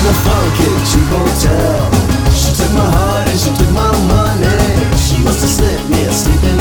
in a funky cheap hotel. She took my heart and she took my money. She must have slipped me a sleeping.